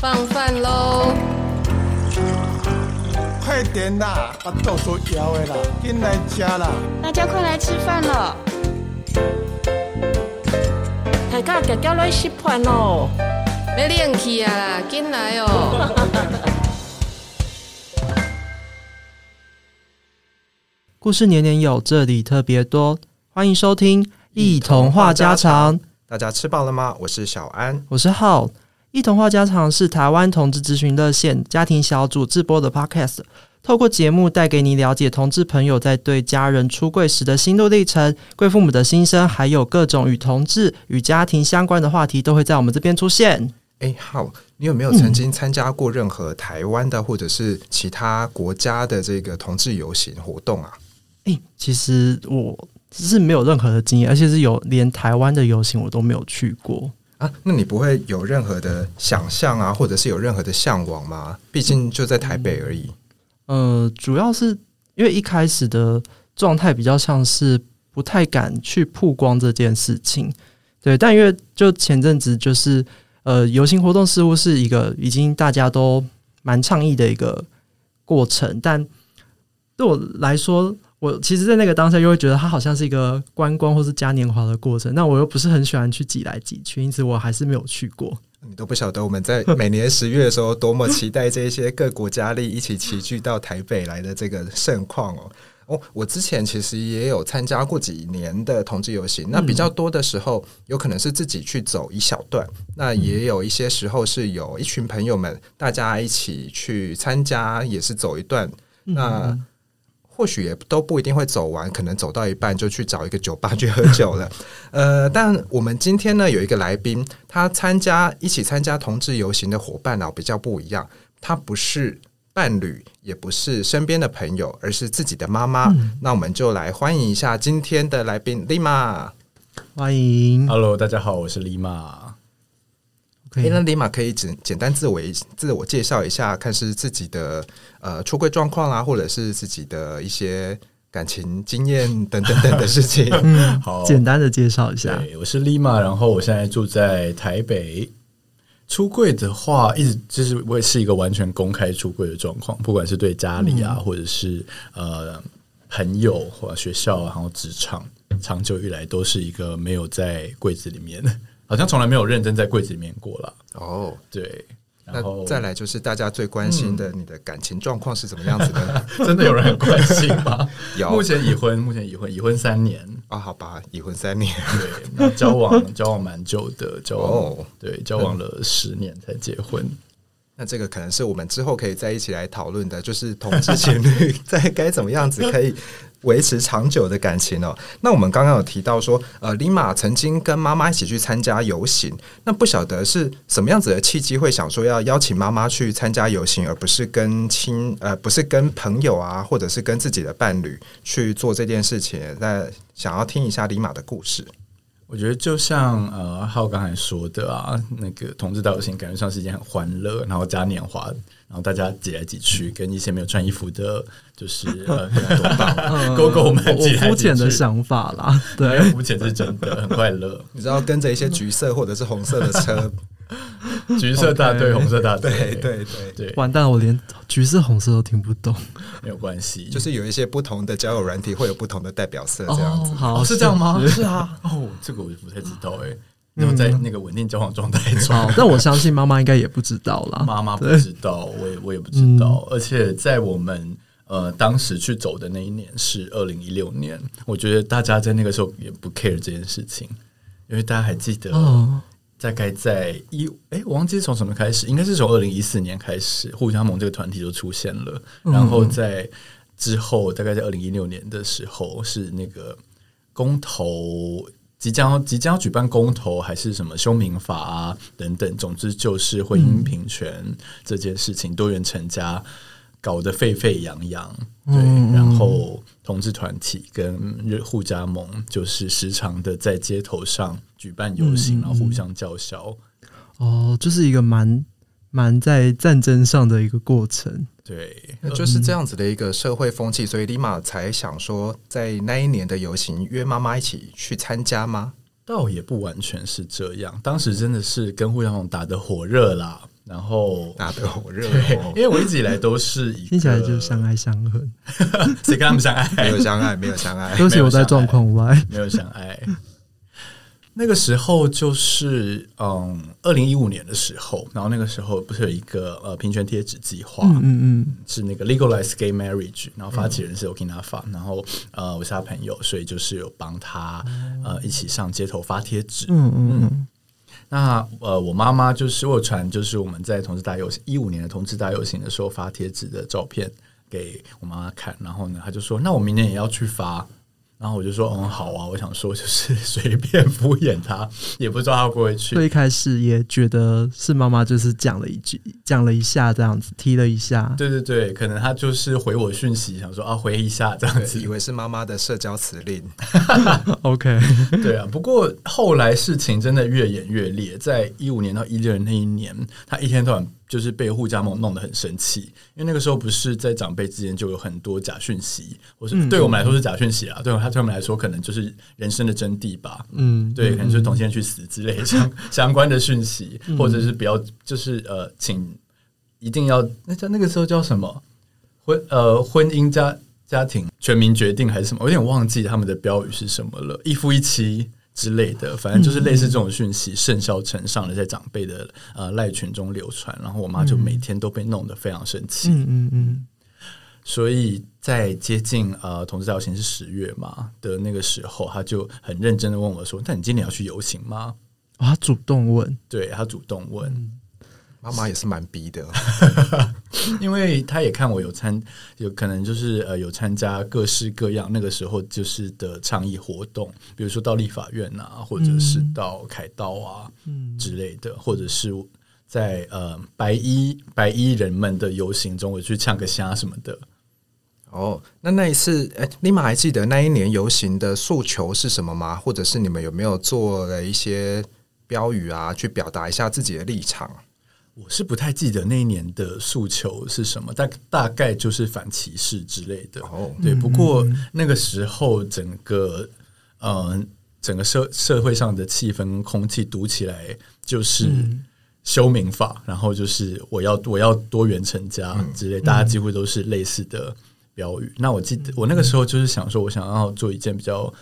放饭喽！快点啦，把豆腐摇了啦，进来吃啦！大家快来吃饭了！大家脚脚来吃饭喽！要练气啊啦，进来哦！故事年年有，这里特别多，欢迎收听《一童话家常》。大家吃饱了吗？我是小安，我是浩。一童话家常是台湾同志咨询热线家庭小组制播的 Podcast，透过节目带给你了解同志朋友在对家人出柜时的心路历程、贵父母的心声，还有各种与同志与家庭相关的话题，都会在我们这边出现。哎，浩，你有没有曾经参加过任何台湾的或者是其他国家的这个同志游行活动啊？哎，其实我。是没有任何的经验，而且是有连台湾的游行我都没有去过啊。那你不会有任何的想象啊，或者是有任何的向往吗？毕竟就在台北而已。呃，主要是因为一开始的状态比较像是不太敢去曝光这件事情，对。但因为就前阵子就是呃，游行活动似乎是一个已经大家都蛮倡议的一个过程，但对我来说。我其实，在那个当下，又会觉得它好像是一个观光或是嘉年华的过程。那我又不是很喜欢去挤来挤去，因此我还是没有去过。你都不晓得我们在每年十月的时候多么期待这些各国佳丽一起齐聚到台北来的这个盛况哦。哦，我之前其实也有参加过几年的同志游行，那比较多的时候有可能是自己去走一小段，那也有一些时候是有一群朋友们大家一起去参加，也是走一段。那或许也都不一定会走完，可能走到一半就去找一个酒吧去喝酒了。呃，但我们今天呢有一个来宾，他参加一起参加同志游行的伙伴呢比较不一样，他不是伴侣，也不是身边的朋友，而是自己的妈妈。嗯、那我们就来欢迎一下今天的来宾丽玛，欢迎，Hello，大家好，我是丽玛。哎、欸，那丽玛可以简简单自我自我介绍一下，看是自己的呃出柜状况啊，或者是自己的一些感情经验等等等的事情。嗯，好，简单的介绍一下。对，我是丽玛，然后我现在住在台北。出柜的话，一直就是我也是一个完全公开出柜的状况，不管是对家里啊，嗯、或者是呃朋友或学校，然后职场，长久以来都是一个没有在柜子里面的。好像从来没有认真在柜子里面过了哦。对，然后再来就是大家最关心的，你的感情状况是怎么样子的？嗯、真的有人很关心吗？有，目前已婚，目前已婚，已婚三年啊、哦，好吧，已婚三年，对，那交往 交往蛮久的，交往、哦、对，交往了十年才结婚。那这个可能是我们之后可以再一起来讨论的，就是同志情侣在该怎么样子可以维持长久的感情哦。那我们刚刚有提到说，呃，丽玛曾经跟妈妈一起去参加游行，那不晓得是什么样子的契机，会想说要邀请妈妈去参加游行，而不是跟亲呃，不是跟朋友啊，或者是跟自己的伴侣去做这件事情。那想要听一下丽玛的故事。我觉得就像呃浩刚才说的啊，那个同志大游行感觉上是一件很欢乐，然后嘉年华，然后大家挤来挤去，跟一些没有穿衣服的，就是呃 狗狗们挤来挤去。肤浅的想法啦，对，肤浅是真的很快乐。你知道跟着一些橘色或者是红色的车。橘色大队，okay, 红色大队，对对对对，完蛋，我连橘色、红色都听不懂。没有关系，就是有一些不同的交友软体会有不同的代表色，这样子。哦、好，是这样吗？是啊。哦，这个我就不太知道哎。没有在那个稳定交往状态中，嗯、但我相信妈妈应该也不知道啦。妈妈不知道，我也我也不知道。嗯、而且在我们呃当时去走的那一年是二零一六年，我觉得大家在那个时候也不 care 这件事情，因为大家还记得。哦大概在一哎，我忘记从什么开始，应该是从二零一四年开始，护家盟这个团体就出现了。嗯、然后在之后，大概在二零一六年的时候，是那个公投即将即将要举办公投，还是什么修民法啊等等，总之就是婚姻平权这件事情，嗯、多元成家搞得沸沸扬扬。对，嗯、然后同志团体跟互加盟就是时常的在街头上。举办游行，然后互相叫嚣，哦，就是一个蛮蛮在战争上的一个过程。对，那就是这样子的一个社会风气，所以立马才想说，在那一年的游行约妈妈一起去参加吗？倒也不完全是这样，当时真的是跟互相盟打得火热啦。然后打得火热因为我一直以来都是一个听起来就是相爱相恨，谁跟他们相爱？没有相爱，没有相爱。都是我在状况外。没有相爱。那个时候就是嗯，二零一五年的时候，然后那个时候不是有一个呃平权贴纸计划，嗯嗯嗯，是那个 legalize gay marriage，然后发起人是 Okinawa，、嗯、然后呃我是他朋友，所以就是有帮他呃一起上街头发贴纸，嗯嗯嗯。那呃我妈妈就是我传，就是我们在同志大游行一五年的同志大游行的时候发贴纸的照片给我妈妈看，然后呢，她就说：“那我明年也要去发。”然后我就说嗯好啊，我想说就是随便敷衍他，也不知道他会不会去。所以一开始也觉得是妈妈就是讲了一句，讲了一下这样子，踢了一下。对对对，可能他就是回我讯息，想说啊回一下这样子，以为是妈妈的社交辞令。OK，对啊。不过后来事情真的越演越烈，在一五年到一六年那一年，他一天到晚。就是被护家盟弄得很生气，因为那个时候不是在长辈之间就有很多假讯息，或是对我们来说是假讯息啊，对他对我们来说可能就是人生的真谛吧，嗯，对，可能就是同性去死之类相 相关的讯息，或者是比较就是呃，请一定要那叫那个时候叫什么？婚呃婚姻家家庭全民决定还是什么，我有点忘记他们的标语是什么了，一夫一妻。之类的，反正就是类似这种讯息，甚嚣尘上的在长辈的呃赖群中流传，然后我妈就每天都被弄得非常生气。嗯嗯嗯。所以在接近呃同志大游行是十月嘛的那个时候，他就很认真的问我说：“那你今年要去游行吗？”哦，他主动问，对，他主动问。嗯妈妈也是蛮逼的，因为他也看我有参，有可能就是呃有参加各式各样那个时候就是的倡议活动，比如说到立法院啊，或者是到凯道啊、嗯、之类的，或者是在呃白衣白衣人们的游行中，我去唱个虾什么的。哦，那那一次，哎，立马还记得那一年游行的诉求是什么吗？或者是你们有没有做了一些标语啊，去表达一下自己的立场？我是不太记得那一年的诉求是什么，大大概就是反歧视之类的。哦，对，不过那个时候整个呃整个社社会上的气氛空气读起来就是修民法，然后就是我要我要多元成家之类，大家几乎都是类似的标语。那我记得我那个时候就是想说，我想要做一件比较。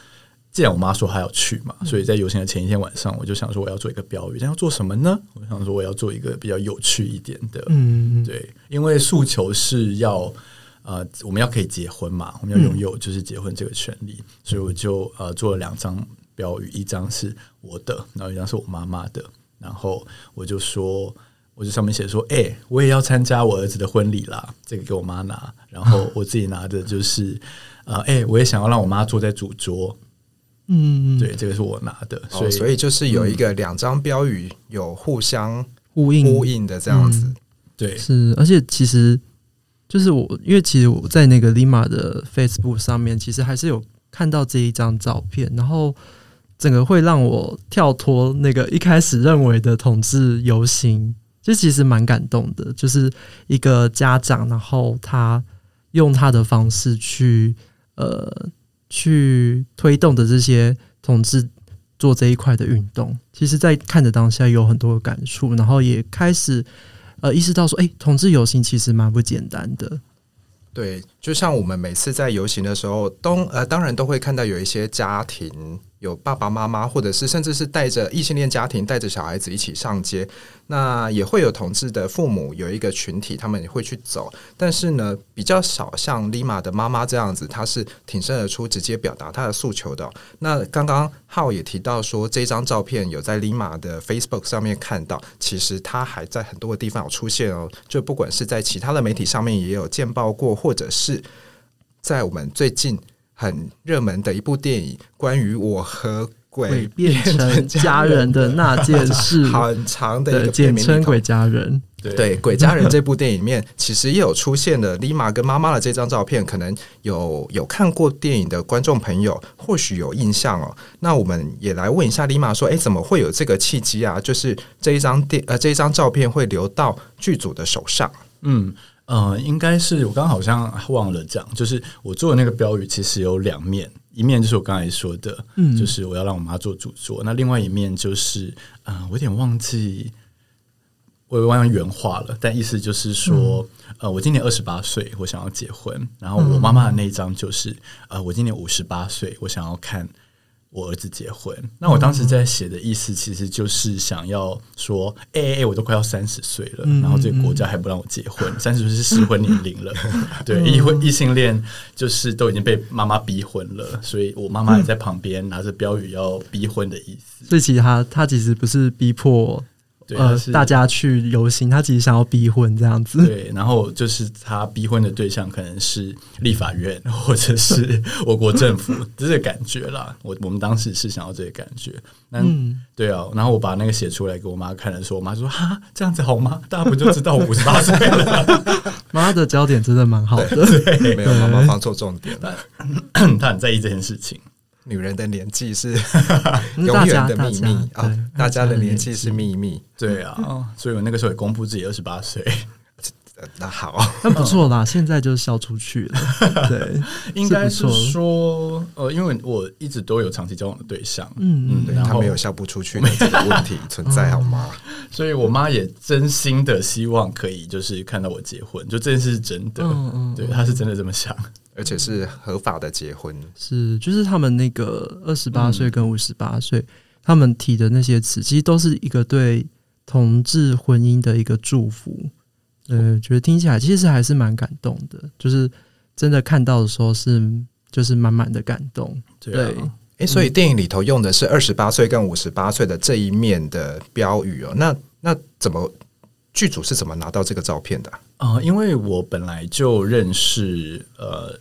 既然我妈说她要去嘛，所以在游行的前一天晚上，我就想说我要做一个标语，但要做什么呢？我想说我要做一个比较有趣一点的，嗯，对，因为诉求是要呃，我们要可以结婚嘛，我们要拥有就是结婚这个权利，所以我就呃做了两张标语，一张是我的，然后一张是我妈妈的，然后我就说，我就上面写说，哎、欸，我也要参加我儿子的婚礼啦，这个给我妈拿，然后我自己拿的就是呃，哎、欸，我也想要让我妈坐在主桌。嗯，对，这个是我拿的，所以、哦、所以就是有一个两张标语有互相呼应。呼应的这样子，嗯、对，是，而且其实就是我，因为其实我在那个 Lima 的 Facebook 上面，其实还是有看到这一张照片，然后整个会让我跳脱那个一开始认为的同志游行，就其实蛮感动的，就是一个家长，然后他用他的方式去呃。去推动的这些同志做这一块的运动，其实，在看的当下有很多感触，然后也开始呃意识到说，哎、欸，同志游行其实蛮不简单的。对，就像我们每次在游行的时候，都呃当然都会看到有一些家庭。有爸爸妈妈，或者是甚至是带着异性恋家庭带着小孩子一起上街，那也会有同志的父母有一个群体，他们也会去走。但是呢，比较少像 Lima 的妈妈这样子，她是挺身而出，直接表达她的诉求的。那刚刚浩也提到说，这张照片有在 Lima 的 Facebook 上面看到，其实他还在很多的地方有出现哦。就不管是在其他的媒体上面也有见报过，或者是在我们最近。很热门的一部电影，关于我和鬼变成家人的那件事，很长的一个简称《鬼家人》。对，《鬼家人》这部电影里面，其实也有出现了 Lima 跟妈妈的这张照片。可能有有看过电影的观众朋友，或许有印象哦。那我们也来问一下 Lima 说：“诶，怎么会有这个契机啊？就是这一张电呃，这一张照片会流到剧组的手上？”嗯。呃，应该是我刚刚好像忘了讲，就是我做的那个标语其实有两面，一面就是我刚才说的，嗯，就是我要让我妈做主桌，那另外一面就是啊、呃，我有点忘记我忘了原话了，但意思就是说，嗯、呃，我今年二十八岁，我想要结婚。然后我妈妈的那一张就是，嗯、呃，我今年五十八岁，我想要看我儿子结婚。那我当时在写的意思，其实就是想要说，哎、欸、哎、欸，我都快要三十岁了，嗯、然后这个国家还不让我结婚，三十岁是适婚年龄了。对，异婚异性恋就是都已经被妈妈逼婚了，所以我妈妈也在旁边拿着标语要逼婚的意思。所以其实他他其实不是逼迫。对呃，大家去游行，他其实想要逼婚这样子。对，然后就是他逼婚的对象可能是立法院 或者是我国政府，这个感觉啦。我我们当时是想要这个感觉。嗯，对啊。然后我把那个写出来给我妈看的时候，我妈说：“哈，这样子好吗？大家不就知道我五十八岁了？” 妈的焦点真的蛮好的，对，对没有妈妈放错重点了。她很在意这件事情。女人的年纪是 永远的秘密啊！大家的年纪是秘密，对啊，所以我那个时候也公布自己二十八岁。那好，那不错啦，现在就笑出去了。对，应该是说，呃，因为我一直都有长期交往的对象，嗯嗯，他没有笑不出去的这个问题存在，好吗？所以我妈也真心的希望可以就是看到我结婚，就这件事是真的，对，她是真的这么想。而且是合法的结婚，是就是他们那个二十八岁跟五十八岁，他们提的那些词，其实都是一个对同志婚姻的一个祝福。呃，觉得听起来其实还是蛮感动的，就是真的看到的时候是就是满满的感动。对，哎、所以电影里头用的是二十八岁跟五十八岁的这一面的标语哦。那那怎么剧组是怎么拿到这个照片的？啊、呃，因为我本来就认识呃，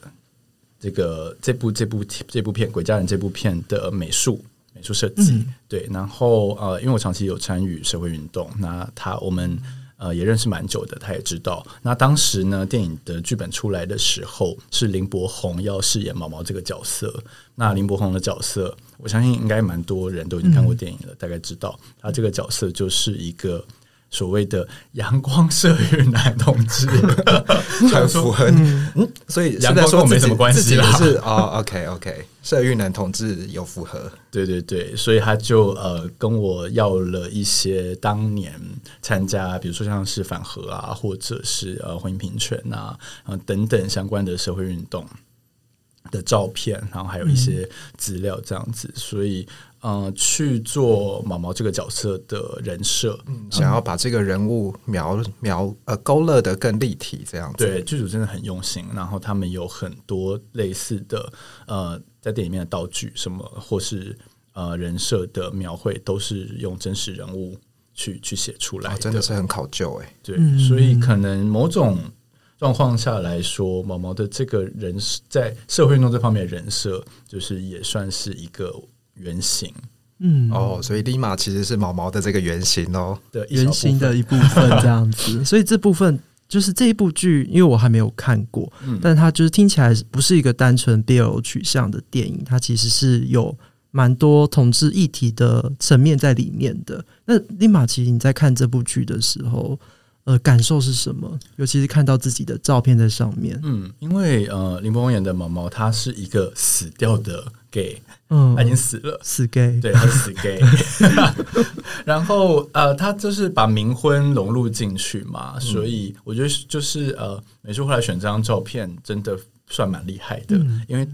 这个这部这部这部片《鬼家人》这部片的美术美术设计，嗯、对，然后呃，因为我长期有参与社会运动，那他我们呃也认识蛮久的，他也知道。那当时呢，电影的剧本出来的时候，是林柏宏要饰演毛毛这个角色。那林柏宏的角色，我相信应该蛮多人都已经看过电影了，大概知道他这个角色就是一个。所谓的阳光社运男同志，很符合嗯，所以阳光跟我没什么关系啦。是哦，OK OK，社运男同志有符合，对对对，所以他就呃跟我要了一些当年参加，比如说像是反核啊，或者是呃婚姻平权啊，呃等等相关的社会运动的照片，然后还有一些资料这样子，所以。嗯、呃，去做毛毛这个角色的人设，嗯，想要把这个人物描描呃勾勒的更立体，这样子。对，剧组真的很用心，然后他们有很多类似的呃，在电影里面的道具什么，或是呃人设的描绘，都是用真实人物去去写出来的，哦，真的是很考究哎。对，嗯、所以可能某种状况下来说，毛毛的这个人在社会运动这方面的人设，就是也算是一个。原型，嗯，哦，所以立马其实是毛毛的这个原型哦，对，原型的一部分这样子。所以这部分就是这一部剧，因为我还没有看过，嗯，但它就是听起来不是一个单纯 BL 取向的电影，它其实是有蛮多同志议题的层面在里面的。那立马，其实你在看这部剧的时候，呃，感受是什么？尤其是看到自己的照片在上面，嗯，因为呃，林柏宏演的毛毛，他是一个死掉的 gay。嗯，他已经死了，死 gay，对，他是死 gay。然后呃，他就是把冥婚融入进去嘛，嗯、所以我觉得就是呃，美术后来选这张照片真的算蛮厉害的，嗯、因为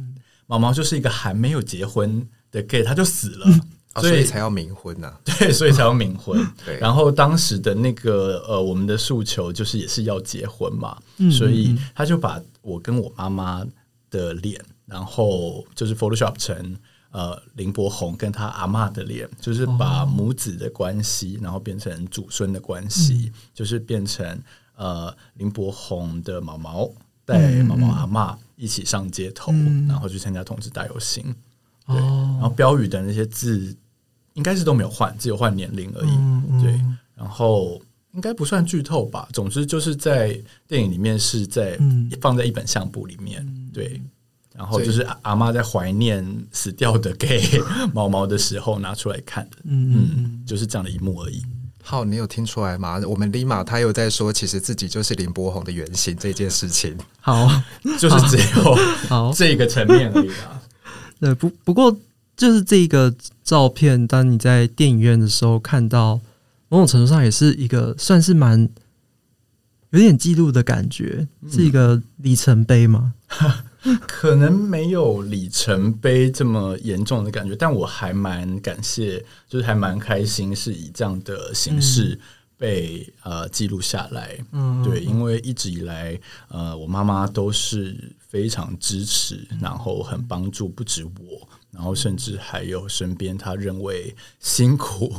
毛毛就是一个还没有结婚的 gay，他就死了，哦、所以才要冥婚呐、啊。对，所以才要冥婚。对，然后当时的那个呃，我们的诉求就是也是要结婚嘛，嗯、所以他就把我跟我妈妈的脸，然后就是 Photoshop 成。呃，林柏宏跟他阿嬷的脸，就是把母子的关系，然后变成祖孙的关系，嗯、就是变成呃林柏宏的毛毛带毛毛阿嬷一起上街头，嗯、然后去参加同志大游行。对，然后标语的那些字应该是都没有换，只有换年龄而已。嗯嗯、对，然后应该不算剧透吧。总之就是在电影里面是在、嗯、放在一本相簿里面。对。然后就是阿妈在怀念死掉的 gay 毛毛的时候拿出来看的，嗯，嗯，就是这样的一幕而已。好，你有听出来吗？我们 Lima 他又在说，其实自己就是林柏宏的原型这件事情。好，就是只有好这个层面而已啊。对，不不过就是这个照片，当你在电影院的时候看到某种程度上也是一个算是蛮有点记录的感觉，是一个里程碑吗？可能没有里程碑这么严重的感觉，但我还蛮感谢，就是还蛮开心，是以这样的形式被、嗯、呃记录下来。嗯，对，因为一直以来，呃，我妈妈都是非常支持，然后很帮助，不止我，然后甚至还有身边他认为辛苦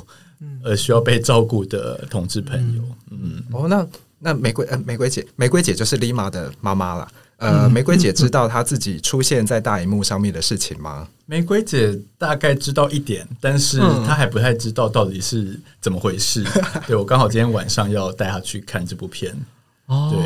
而需要被照顾的同志朋友。嗯，嗯哦，那那玫瑰呃，玫瑰姐，玫瑰姐就是 Lima 的妈妈啦。呃，玫瑰姐 知道她自己出现在大荧幕上面的事情吗？玫瑰姐大概知道一点，但是她还不太知道到底是怎么回事。对，我刚好今天晚上要带她去看这部片。哦，对。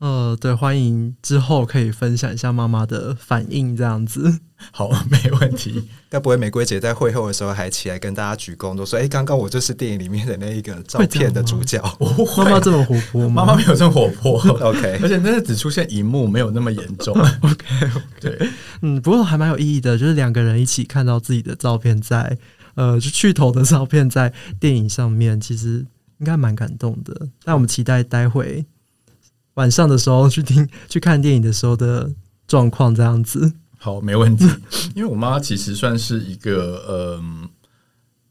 呃，对，欢迎之后可以分享一下妈妈的反应，这样子。好，没问题。该不会玫瑰姐在会后的时候还起来跟大家鞠躬，都说：“哎，刚刚我就是电影里面的那一个照片的主角。” 妈妈这么活泼吗？妈妈没有这么活泼。OK，而且真的只出现一幕，没有那么严重。OK，, okay. 对，嗯，不过还蛮有意义的，就是两个人一起看到自己的照片在，呃，就去头的照片在电影上面，其实应该蛮感动的。那我们期待待会。晚上的时候去听 去看电影的时候的状况，这样子。好，没问题。因为我妈其实算是一个嗯，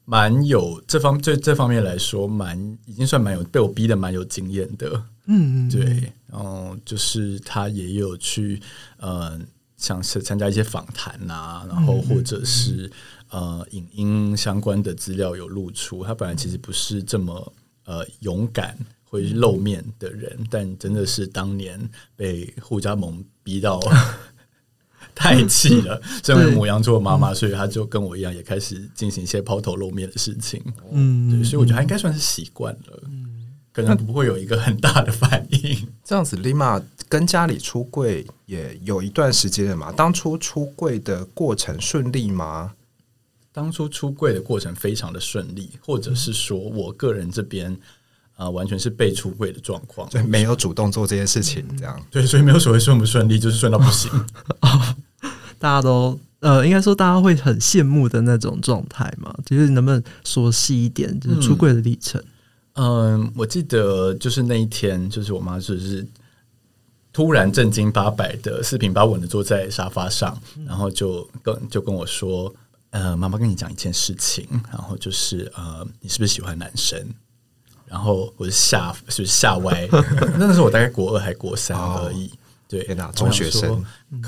蛮有这方这这方面来说，蛮已经算蛮有被我逼的蛮有经验的。嗯，嗯，对。然后就是她也有去呃，像是参加一些访谈啊，然后或者是呃，影音相关的资料有露出。她本来其实不是这么呃勇敢。会露面的人，但真的是当年被护家盟逼到 太气了。身为母羊座的妈妈，所以她就跟我一样，也开始进行一些抛头露面的事情。嗯，对，所以我觉得她应该算是习惯了，可能不会有一个很大的反应。这样子，Lima 跟家里出柜也有一段时间了嘛？当初出柜的过程顺利吗？当初出柜的过程非常的顺利，或者是说我个人这边。啊、呃，完全是被出柜的状况，所以没有主动做这件事情，这样、嗯、对，所以没有所谓顺不顺利，就是顺到不行。大家都呃，应该说大家会很羡慕的那种状态嘛，就是能不能说细一点，就是出柜的历程？嗯、呃，我记得就是那一天，就是我妈就是突然正经八百的四平八稳的坐在沙发上，然后就跟就跟我说：“呃，妈妈跟你讲一件事情，然后就是呃，你是不是喜欢男生？”然后我就吓，就是吓歪。那时候我大概国二还国三而已。对，中学生。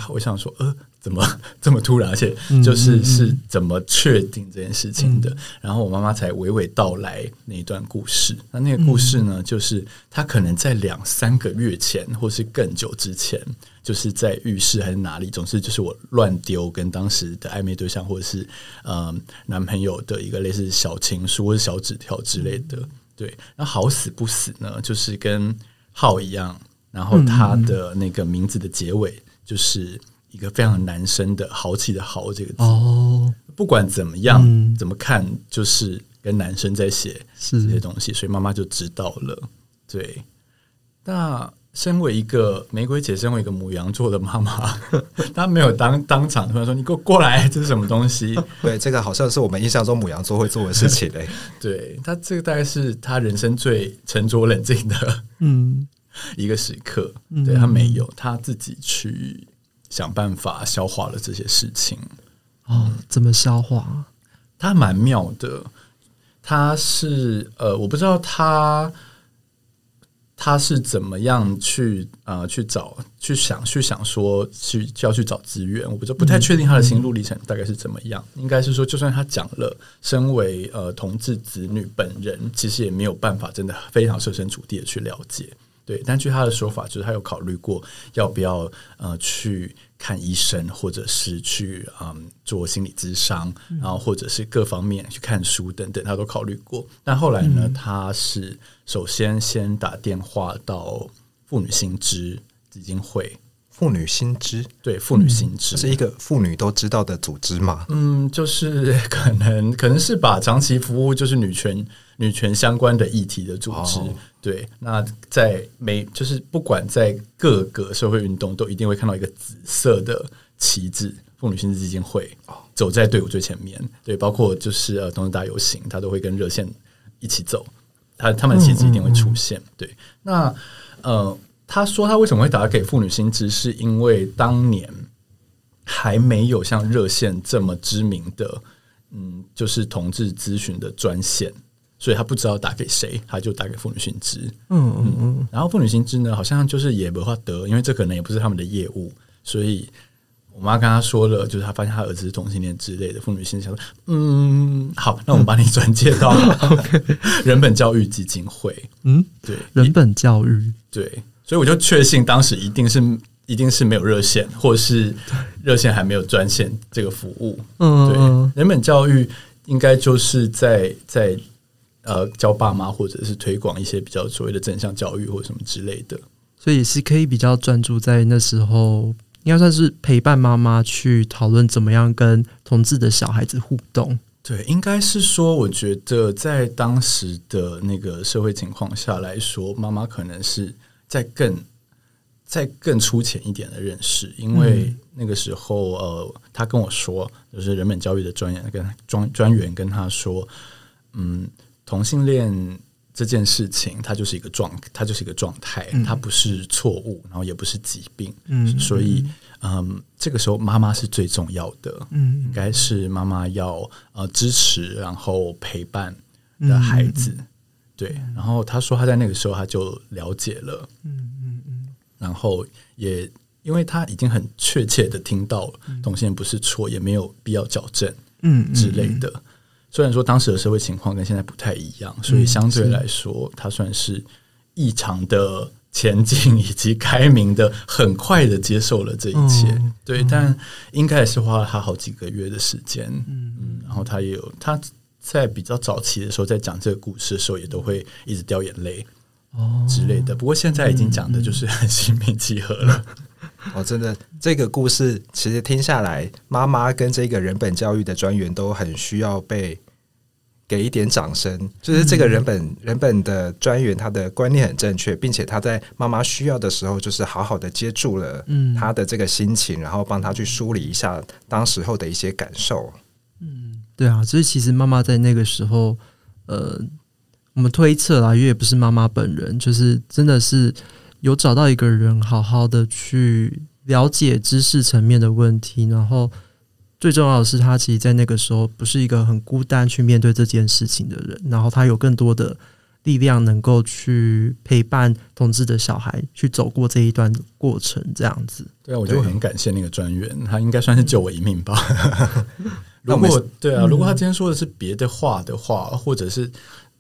我想说，呃，怎么 这么突然？而且就是是怎么确定这件事情的？然后我妈妈才娓娓道来那一段故事。那那个故事呢，就是她可能在两三个月前，或是更久之前，就是在浴室还是哪里，总是就是我乱丢跟当时的暧昧对象，或者是呃男朋友的一个类似小情书或者小纸条之类的。对，那好死不死呢，就是跟浩一样，然后他的那个名字的结尾就是一个非常男生的豪气的豪这个字。哦，不管怎么样，嗯、怎么看，就是跟男生在写这些东西，所以妈妈就知道了。对，那。身为一个玫瑰姐，身为一个母羊座的妈妈，她没有当当场突然说：“你给我过来，这是什么东西？” 对，这个好像是我们印象中母羊座会做的事情嘞。对，她这个大概是她人生最沉着冷静的嗯一个时刻。嗯、对，她没有，她自己去想办法消化了这些事情。哦，怎么消化？她蛮妙的。她是呃，我不知道她。他是怎么样去啊去找去想去想说去就要去找资源？我不就不太确定他的心路历程大概是怎么样。应该是说，就算他讲了，身为呃同志子女本人，其实也没有办法真的非常设身处地的去了解。对，但据他的说法，就是他有考虑过要不要呃去看医生，或者是去嗯做心理咨商，然后或者是各方面去看书等等，他都考虑过。但后来呢，他是。首先，先打电话到妇女新知基金会。妇女新知，对，妇女新知、嗯、是一个妇女都知道的组织嘛？嗯，就是可能可能是把长期服务就是女权女权相关的议题的组织。哦、对，那在每就是不管在各个社会运动，都一定会看到一个紫色的旗帜，妇女新知基金会走在队伍最前面。对，包括就是呃同志大游行，他都会跟热线一起走。他他们的气质一定会出现。对，那呃，他说他为什么会打给妇女新知，是因为当年还没有像热线这么知名的，嗯，就是同志咨询的专线。所以他不知道打给谁，他就打给妇女新知。嗯嗯嗯。然后妇女新知呢，好像就是也没法得，因为这可能也不是他们的业务。所以我妈跟他说了，就是他发现他儿子是同性恋之类的。妇女新知想说：“嗯，好，那我们把你转介到人本教育基金会。”嗯，对，人本教育对。所以我就确信当时一定是一定是没有热线，或是热线还没有专线这个服务。嗯，对，人本教育应该就是在在。呃，教爸妈或者是推广一些比较所谓的正向教育或什么之类的，所以是可以比较专注在那时候，应该算是陪伴妈妈去讨论怎么样跟同志的小孩子互动。对，应该是说，我觉得在当时的那个社会情况下来说，妈妈可能是在更在更粗浅一点的认识，因为那个时候，呃，他跟我说，就是人本教育的专员跟专专员跟他说，嗯。同性恋这件事情，它就是一个状，它就是一个状态，嗯、它不是错误，然后也不是疾病。嗯，所以，嗯，这个时候妈妈是最重要的。嗯，应该是妈妈要呃支持，然后陪伴的孩子。嗯、对，然后他说他在那个时候他就了解了。嗯嗯嗯，然后也因为他已经很确切的听到同性恋不是错，也没有必要矫正，嗯之类的。嗯嗯虽然说当时的社会情况跟现在不太一样，所以相对来说，他算是异常的前进 以及开明的，很快的接受了这一切。嗯、对，但应该也是花了他好几个月的时间。嗯嗯，然后他也有他在比较早期的时候，在讲这个故事的时候，也都会一直掉眼泪哦之类的。不过现在已经讲的就是 很心平气和了。哦，真的，这个故事其实听下来，妈妈跟这个人本教育的专员都很需要被给一点掌声。就是这个人本、嗯、人本的专员，他的观念很正确，并且他在妈妈需要的时候，就是好好的接住了他的这个心情，然后帮他去梳理一下当时候的一些感受。嗯，对啊，所以其实妈妈在那个时候，呃，我们推测啦，因为也不是妈妈本人，就是真的是。有找到一个人，好好的去了解知识层面的问题，然后最重要的是，他其实，在那个时候不是一个很孤单去面对这件事情的人，然后他有更多的力量，能够去陪伴同志的小孩去走过这一段过程，这样子。对啊，我就很感谢那个专员，他应该算是救我一命吧。如果 对啊，如果他今天说的是别的话的话，或者是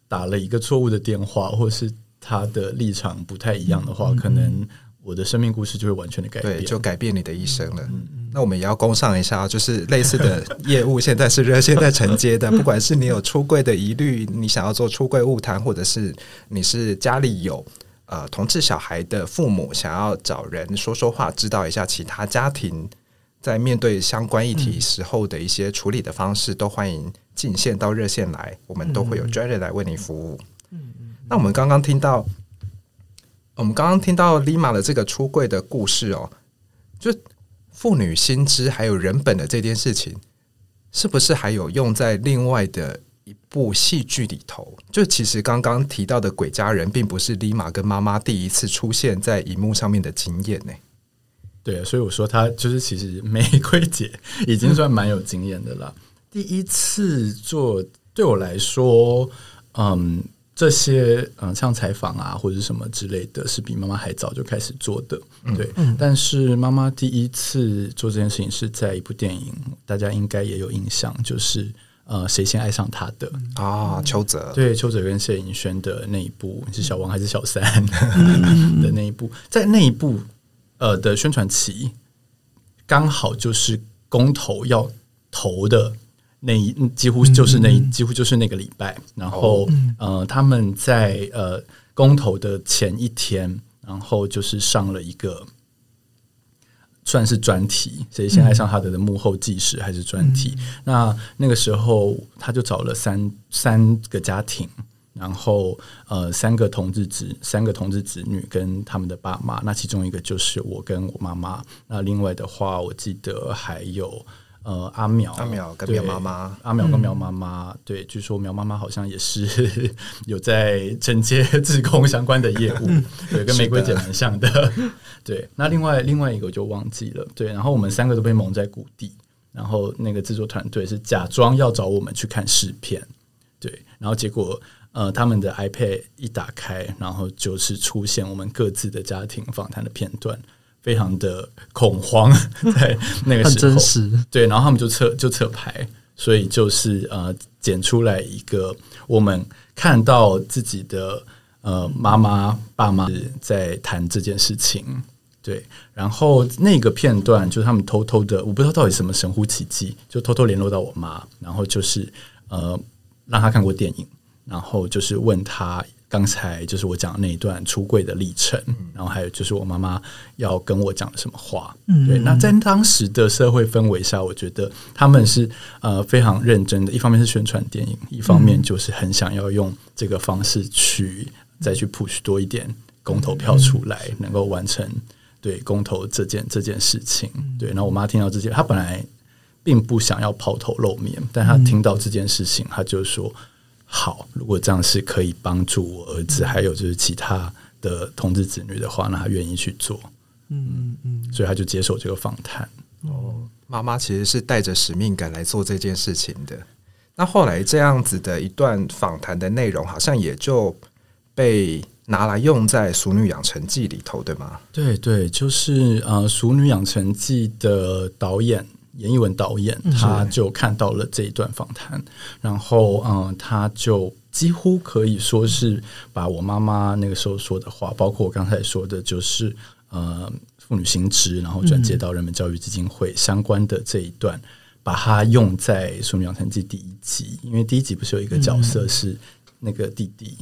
打了一个错误的电话，或者是。他的立场不太一样的话，嗯、可能我的生命故事就会完全的改变，对，就改变你的一生了。那我们也要工商一下，就是类似的业务，现在是热线在承接的。不管是你有出柜的疑虑，你想要做出柜物谈，或者是你是家里有呃同志小孩的父母，想要找人说说话，知道一下其他家庭在面对相关议题时候的一些处理的方式，嗯、都欢迎进线到热线来，我们都会有专人来为你服务。那我们刚刚听到，我们刚刚听到 Lima 的这个出柜的故事哦，就妇女心知还有人本的这件事情，是不是还有用在另外的一部戏剧里头？就其实刚刚提到的《鬼家人》，并不是 Lima 跟妈妈第一次出现在荧幕上面的经验呢。对，所以我说她就是其实玫瑰姐已经算蛮有经验的了。第一次做对我来说，嗯。这些嗯，像采访啊，或者什么之类的，是比妈妈还早就开始做的。对，嗯、但是妈妈第一次做这件事情是在一部电影，大家应该也有印象，就是呃，谁先爱上他的啊？邱泽对，邱泽跟谢盈萱的那一部是小王还是小三 的那一部，在那一部呃的宣传期，刚好就是公投要投的。那一几乎就是那几乎就是那个礼拜，然后呃，他们在呃公投的前一天，然后就是上了一个算是专题，谁先爱上他的的幕后纪实还是专题？那那个时候他就找了三三个家庭，然后呃三个同志子三个同志子女跟他们的爸妈，那其中一个就是我跟我妈妈，那另外的话我记得还有。呃阿苗阿苗跟苗妈妈，阿苗跟苗妈妈，对，据说苗妈妈好像也是 有在承接自控相关的业务，对，跟玫瑰姐蛮像的。对，那另外另外一个我就忘记了，对，然后我们三个都被蒙在鼓底，然后那个制作团队是假装要找我们去看试片，对，然后结果。呃，他们的 iPad 一打开，然后就是出现我们各自的家庭访谈的片段，非常的恐慌，在那个时候，很真实。对，然后他们就测就测牌，所以就是呃，剪出来一个我们看到自己的呃妈妈爸妈在谈这件事情，对，然后那个片段就是他们偷偷的，我不知道到底什么神乎其技，就偷偷联络到我妈，然后就是呃让她看过电影。然后就是问他刚才就是我讲的那一段出柜的历程，然后还有就是我妈妈要跟我讲的什么话。嗯，对。那在当时的社会氛围下，我觉得他们是呃非常认真的。一方面是宣传电影，一方面就是很想要用这个方式去再去 push 多一点公投票出来，能够完成对公投这件这件事情。对。那我妈听到这件，她本来并不想要抛头露面，但她听到这件事情，她就说。好，如果这样是可以帮助我儿子，还有就是其他的同志子女的话，那他愿意去做。嗯嗯，所以他就接受这个访谈。哦，妈妈其实是带着使命感来做这件事情的。那后来这样子的一段访谈的内容，好像也就被拿来用在《熟女养成记》里头，对吗？对对，就是呃，《熟女养成记》的导演。严艺文导演，他就看到了这一段访谈，然后嗯，他就几乎可以说是把我妈妈那个时候说的话，包括我刚才说的，就是呃，妇女行职，然后转接到人本教育基金会相关的这一段，把它用在《俗女养成记》第一集，因为第一集不是有一个角色是那个弟弟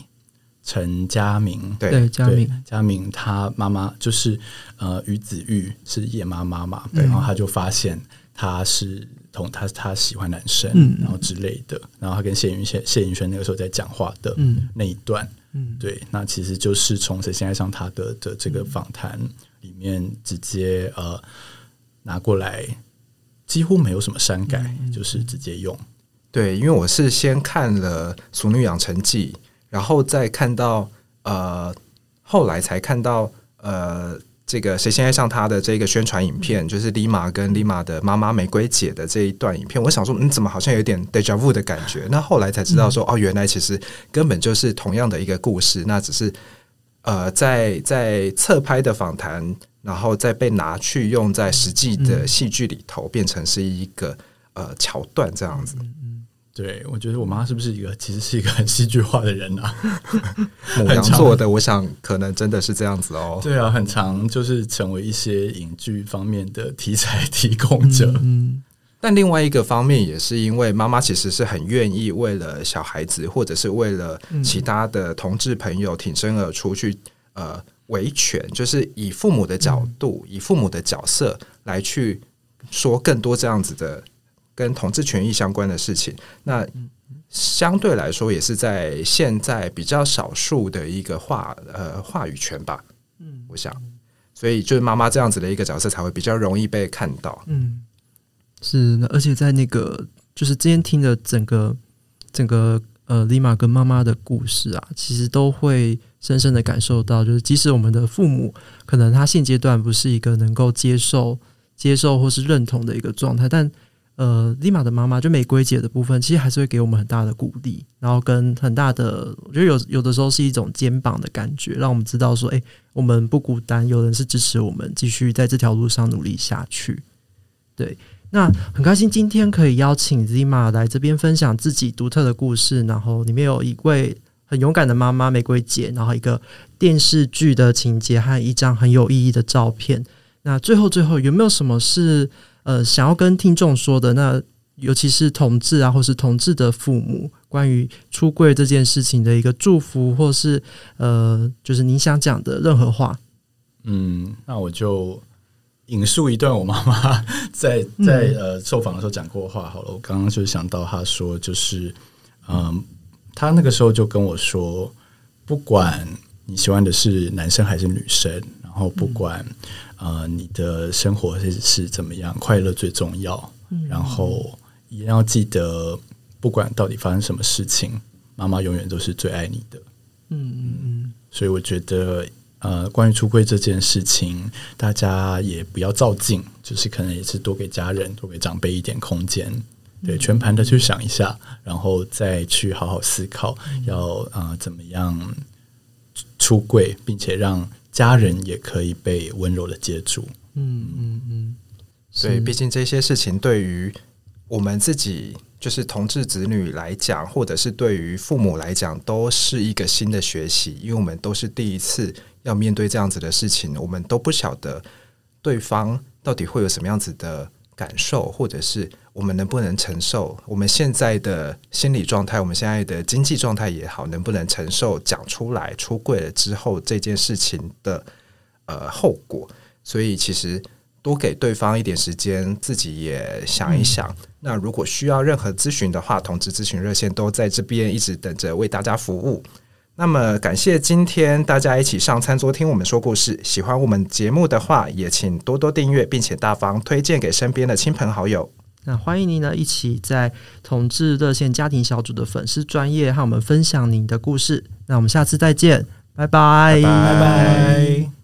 陈嘉明，对，嘉明，嘉明他妈妈就是呃于子玉是叶妈妈嘛，对，然后他就发现。他是同他他喜欢男生，嗯、然后之类的，然后他跟谢云轩谢云轩那个时候在讲话的那一段，嗯、对，那其实就是从谁先爱上他的的这个访谈里面直接呃拿过来，几乎没有什么删改，嗯、就是直接用。对，因为我是先看了《俗女养成记》，然后再看到呃，后来才看到呃。这个谁先爱上他的这个宣传影片，就是丽玛跟丽玛的妈妈玫瑰姐的这一段影片。我想说，你怎么好像有点 deja vu 的感觉？那后来才知道说，哦，原来其实根本就是同样的一个故事，那只是呃，在在侧拍的访谈，然后再被拿去用在实际的戏剧里头，变成是一个呃桥段这样子。对，我觉得我妈是不是一个其实是一个很戏剧化的人啊？母羊座的，我想可能真的是这样子哦。对啊，很常就是成为一些影剧方面的题材提供者。嗯，嗯，但另外一个方面也是因为妈妈其实是很愿意为了小孩子，或者是为了其他的同志朋友挺身而出去呃维权，就是以父母的角度，以父母的角色来去说更多这样子的。跟同志权益相关的事情，那相对来说也是在现在比较少数的一个话呃话语权吧。嗯，我想，所以就是妈妈这样子的一个角色才会比较容易被看到。嗯，是，而且在那个就是今天听的整个整个呃丽玛跟妈妈的故事啊，其实都会深深的感受到，就是即使我们的父母可能他现阶段不是一个能够接受接受或是认同的一个状态，但呃，丽玛的妈妈就玫瑰姐的部分，其实还是会给我们很大的鼓励，然后跟很大的，我觉得有有的时候是一种肩膀的感觉，让我们知道说，哎、我们不孤单，有人是支持我们继续在这条路上努力下去。对，那很开心今天可以邀请 Zima 来这边分享自己独特的故事，然后里面有一位很勇敢的妈妈玫瑰姐，然后一个电视剧的情节和一张很有意义的照片。那最后最后有没有什么是？呃，想要跟听众说的，那尤其是同志啊，或是同志的父母，关于出柜这件事情的一个祝福，或是呃，就是你想讲的任何话。嗯，那我就引述一段我妈妈 在在呃受访的时候讲过话好了。我刚刚就想到她说，就是嗯，她那个时候就跟我说，不管你喜欢的是男生还是女生，然后不管。呃，你的生活是是怎么样？快乐最重要。嗯、然后也要记得，不管到底发生什么事情，妈妈永远都是最爱你的。嗯嗯嗯。所以我觉得，呃，关于出柜这件事情，大家也不要照镜，就是可能也是多给家人、多给长辈一点空间，对，全盘的去想一下，然后再去好好思考，要啊、呃、怎么样出柜，并且让家人也可以被温柔的接住。嗯嗯嗯。所以，毕竟这些事情对于我们自己。就是同志子女来讲，或者是对于父母来讲，都是一个新的学习，因为我们都是第一次要面对这样子的事情，我们都不晓得对方到底会有什么样子的感受，或者是我们能不能承受，我们现在的心理状态，我们现在的经济状态也好，能不能承受讲出来出柜了之后这件事情的呃后果，所以其实。多给对方一点时间，自己也想一想。嗯、那如果需要任何咨询的话，同志咨询热线都在这边一直等着为大家服务。那么感谢今天大家一起上餐桌听我们说故事。喜欢我们节目的话，也请多多订阅，并且大方推荐给身边的亲朋好友。那欢迎您呢一起在同志热线家庭小组的粉丝专业和我们分享您的故事。那我们下次再见，拜拜，拜拜。拜拜。